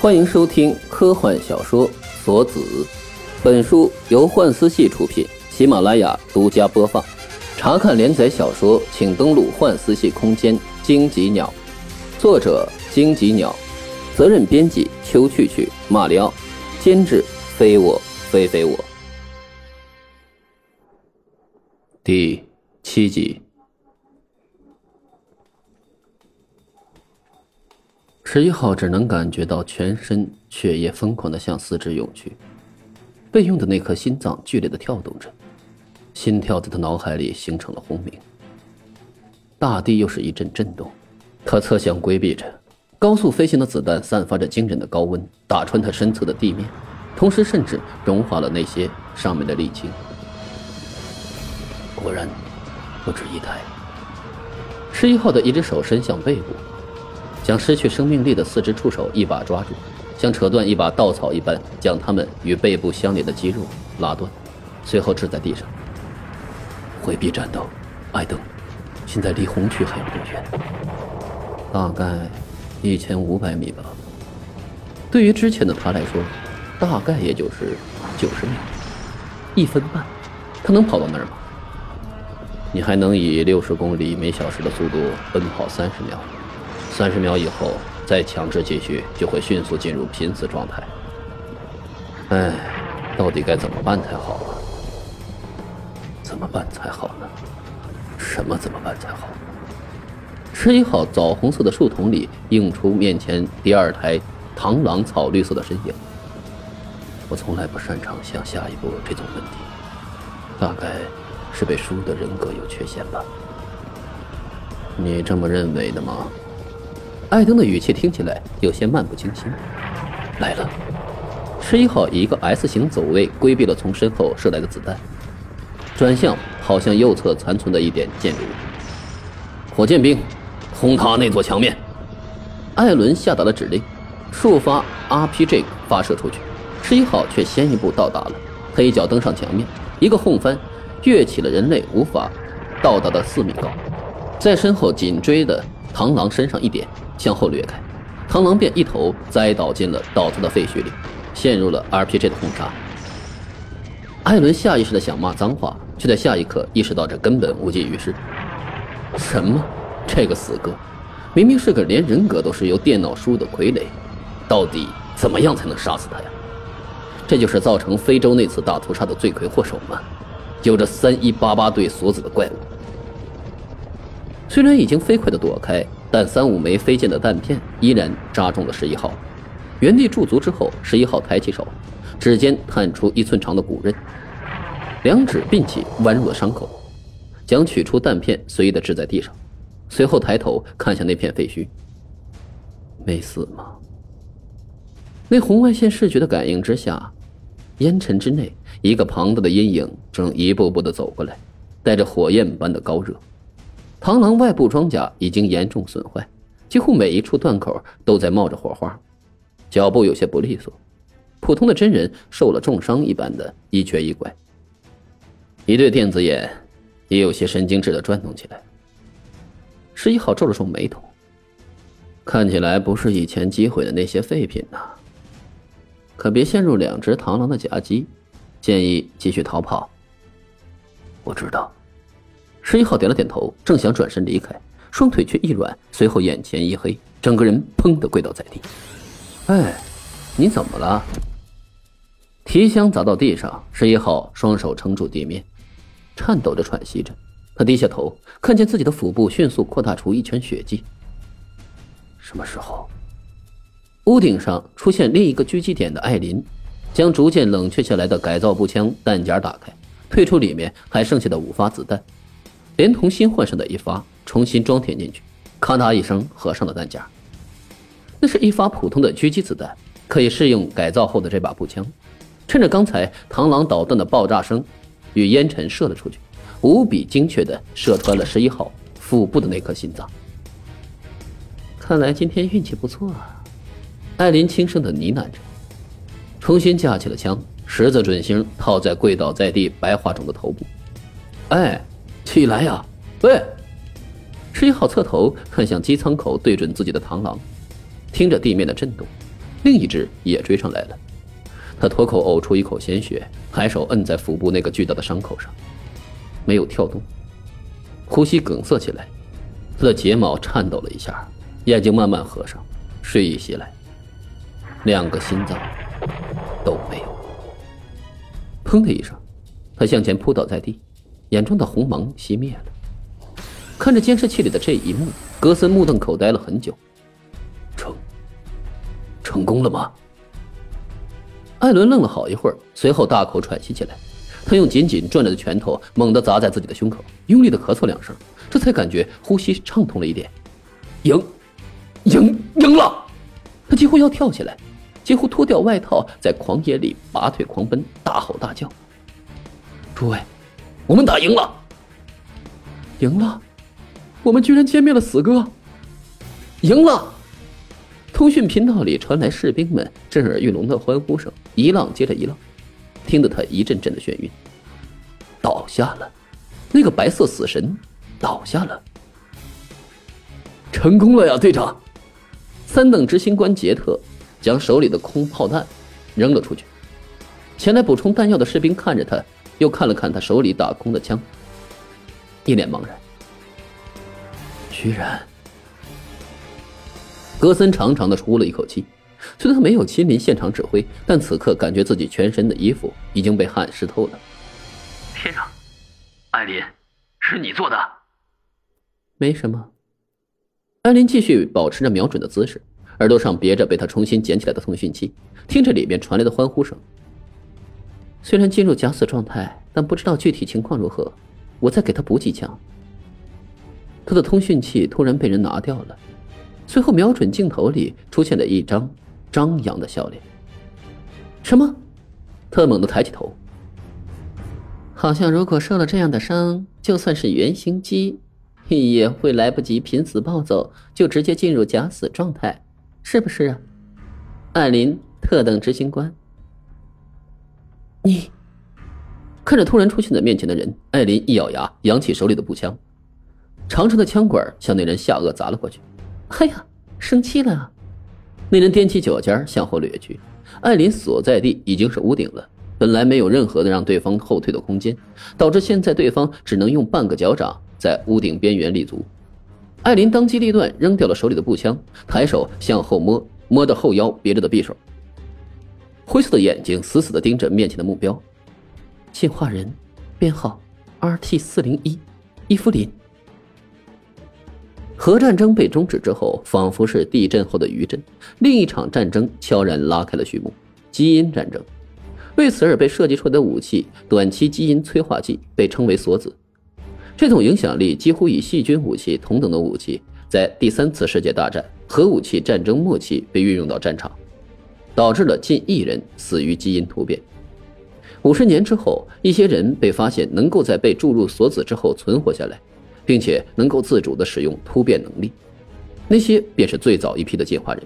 欢迎收听科幻小说《锁子》，本书由幻思系出品，喜马拉雅独家播放。查看连载小说，请登录幻思系空间。荆棘鸟，作者荆棘鸟，责任编辑秋去去、马里奥，监制非我非非我。第七集。十一号只能感觉到全身血液疯狂的向四肢涌去，备用的那颗心脏剧烈的跳动着，心跳在他脑海里形成了轰鸣。大地又是一阵震动，他侧向规避着，高速飞行的子弹散发着惊人的高温，打穿他身侧的地面，同时甚至融化了那些上面的沥青。果然，不止一台。十一号的一只手伸向背部。将失去生命力的四只触手一把抓住，像扯断一把稻草一般，将它们与背部相连的肌肉拉断，随后掷在地上。回避战斗，艾登，现在离红区还有多远？大概一千五百米吧。对于之前的他来说，大概也就是九十秒，一分半，他能跑到那儿吗？你还能以六十公里每小时的速度奔跑三十秒？三十秒以后再强制继续，就会迅速进入濒死状态。哎，到底该怎么办才好啊？怎么办才好呢？什么怎么办才好？十一号枣红色的树丛里映出面前第二台螳螂草绿色的身影。我从来不擅长想下一步这种问题，大概是被输的人格有缺陷吧？你这么认为的吗？艾登的语气听起来有些漫不经心。来了，十一号以一个 S 型走位规避了从身后射来的子弹，转向跑向右侧残存的一点建筑物。火箭兵，轰塌那座墙面！艾伦下达了指令，触发 RPG 发射出去。十一号却先一步到达了，他一脚登上墙面，一个轰翻，跃起了人类无法到达的四米高，在身后紧追的螳螂身上一点。向后掠开，螳螂便一头栽倒进了倒塌的废墟里，陷入了 RPG 的轰炸。艾伦下意识的想骂脏话，却在下一刻意识到这根本无济于事。什么？这个死哥，明明是个连人格都是由电脑输入的傀儡，到底怎么样才能杀死他呀？这就是造成非洲那次大屠杀的罪魁祸首吗？有着三一八八对锁子的怪物，虽然已经飞快的躲开。但三五枚飞溅的弹片依然扎中了十一号，原地驻足之后，十一号抬起手，指尖探出一寸长的骨刃，两指并起弯入了伤口，将取出弹片随意的掷在地上，随后抬头看向那片废墟。没死吗？那红外线视觉的感应之下，烟尘之内，一个庞大的阴影正一步步的走过来，带着火焰般的高热。螳螂外部装甲已经严重损坏，几乎每一处断口都在冒着火花，脚步有些不利索，普通的真人受了重伤一般的一瘸一拐。一对电子眼也有些神经质的转动起来。十一号皱了皱眉头，看起来不是以前击毁的那些废品呐。可别陷入两只螳螂的夹击，建议继续逃跑。我知道。十一号点了点头，正想转身离开，双腿却一软，随后眼前一黑，整个人砰的跪倒在地。哎，你怎么了？提箱砸到地上，十一号双手撑住地面，颤抖着喘息着。他低下头，看见自己的腹部迅速扩大出一圈血迹。什么时候？屋顶上出现另一个狙击点的艾琳，将逐渐冷却下来的改造步枪弹夹打开，退出里面还剩下的五发子弹。连同新换上的一发，重新装填进去，咔嗒一声合上了弹夹。那是一发普通的狙击子弹，可以适应改造后的这把步枪。趁着刚才螳螂导弹的爆炸声与烟尘射了出去，无比精确地射穿了十一号腹部的那颗心脏。看来今天运气不错啊，艾琳轻声地呢喃着，重新架起了枪，十字准星套在跪倒在地白化种的头部。哎。起来呀！喂，十一号侧头看向机舱口对准自己的螳螂，听着地面的震动，另一只也追上来了。他脱口呕出一口鲜血，抬手摁在腹部那个巨大的伤口上，没有跳动，呼吸梗塞起来，他的睫毛颤抖了一下，眼睛慢慢合上，睡意袭来，两个心脏都没有。砰的一声，他向前扑倒在地，眼中的红芒熄灭了。看着监视器里的这一幕，格森目瞪口呆了很久。成，成功了吗？艾伦愣了好一会儿，随后大口喘息起来。他用紧紧攥着的拳头猛地砸在自己的胸口，用力的咳嗽两声，这才感觉呼吸畅通了一点。赢，赢，赢了！他几乎要跳起来，几乎脱掉外套，在狂野里拔腿狂奔，大吼大叫：“诸位，我们打赢了！赢了！”我们居然歼灭了死哥，赢了！通讯频道里传来士兵们震耳欲聋的欢呼声，一浪接着一浪，听得他一阵阵的眩晕。倒下了，那个白色死神倒下了，成功了呀，队长！三等执行官杰特将手里的空炮弹扔了出去。前来补充弹药的士兵看着他，又看了看他手里打空的枪，一脸茫然。居然，格森长长的出了一口气。虽然他没有亲临现场指挥，但此刻感觉自己全身的衣服已经被汗湿透了。先生，艾琳，是你做的？没什么。艾琳继续保持着瞄准的姿势，耳朵上别着被他重新捡起来的通讯器，听着里面传来的欢呼声。虽然进入假死状态，但不知道具体情况如何。我再给他补几枪。他的通讯器突然被人拿掉了，随后瞄准镜头里出现了一张张扬的笑脸。什么？他猛地抬起头，好像如果受了这样的伤，就算是原型机，也会来不及濒死暴走，就直接进入假死状态，是不是啊？艾琳，特等执行官，你看着突然出现在面前的人，艾琳一咬牙，扬起手里的步枪。长长的枪管向那人下颚砸了过去。哎呀，生气了！那人踮起脚尖向后掠去。艾琳所在地已经是屋顶了，本来没有任何的让对方后退的空间，导致现在对方只能用半个脚掌在屋顶边缘立足。艾琳当机立断，扔掉了手里的步枪，抬手向后摸，摸到后腰别着的匕首。灰色的眼睛死死地盯着面前的目标，进化人，编号 RT 四零一，伊芙琳。核战争被终止之后，仿佛是地震后的余震，另一场战争悄然拉开了序幕——基因战争。为此而被设计出来的武器——短期基因催化剂，被称为锁子。这种影响力几乎与细菌武器同等的武器，在第三次世界大战核武器战争末期被运用到战场，导致了近亿人死于基因突变。五十年之后，一些人被发现能够在被注入锁子之后存活下来。并且能够自主的使用突变能力，那些便是最早一批的进化人。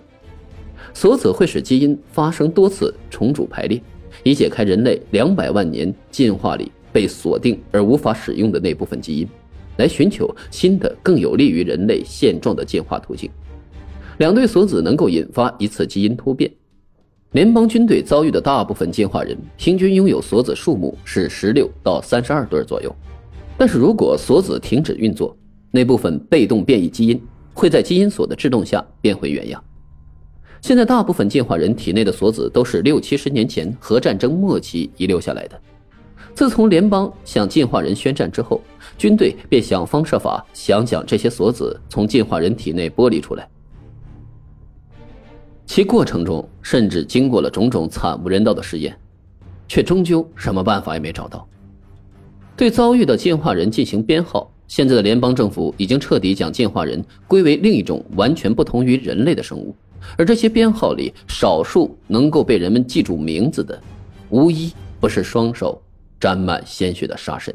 锁子会使基因发生多次重组排列，以解开人类两百万年进化里被锁定而无法使用的那部分基因，来寻求新的更有利于人类现状的进化途径。两对锁子能够引发一次基因突变。联邦军队遭遇的大部分进化人平均拥有锁子数目是十六到三十二对左右。但是如果锁子停止运作，那部分被动变异基因会在基因锁的制动下变回原样。现在大部分进化人体内的锁子都是六七十年前核战争末期遗留下来的。自从联邦向进化人宣战之后，军队便想方设法想将这些锁子从进化人体内剥离出来。其过程中甚至经过了种种惨无人道的实验，却终究什么办法也没找到。对遭遇的进化人进行编号。现在的联邦政府已经彻底将进化人归为另一种完全不同于人类的生物，而这些编号里，少数能够被人们记住名字的，无一不是双手沾满鲜血的杀神。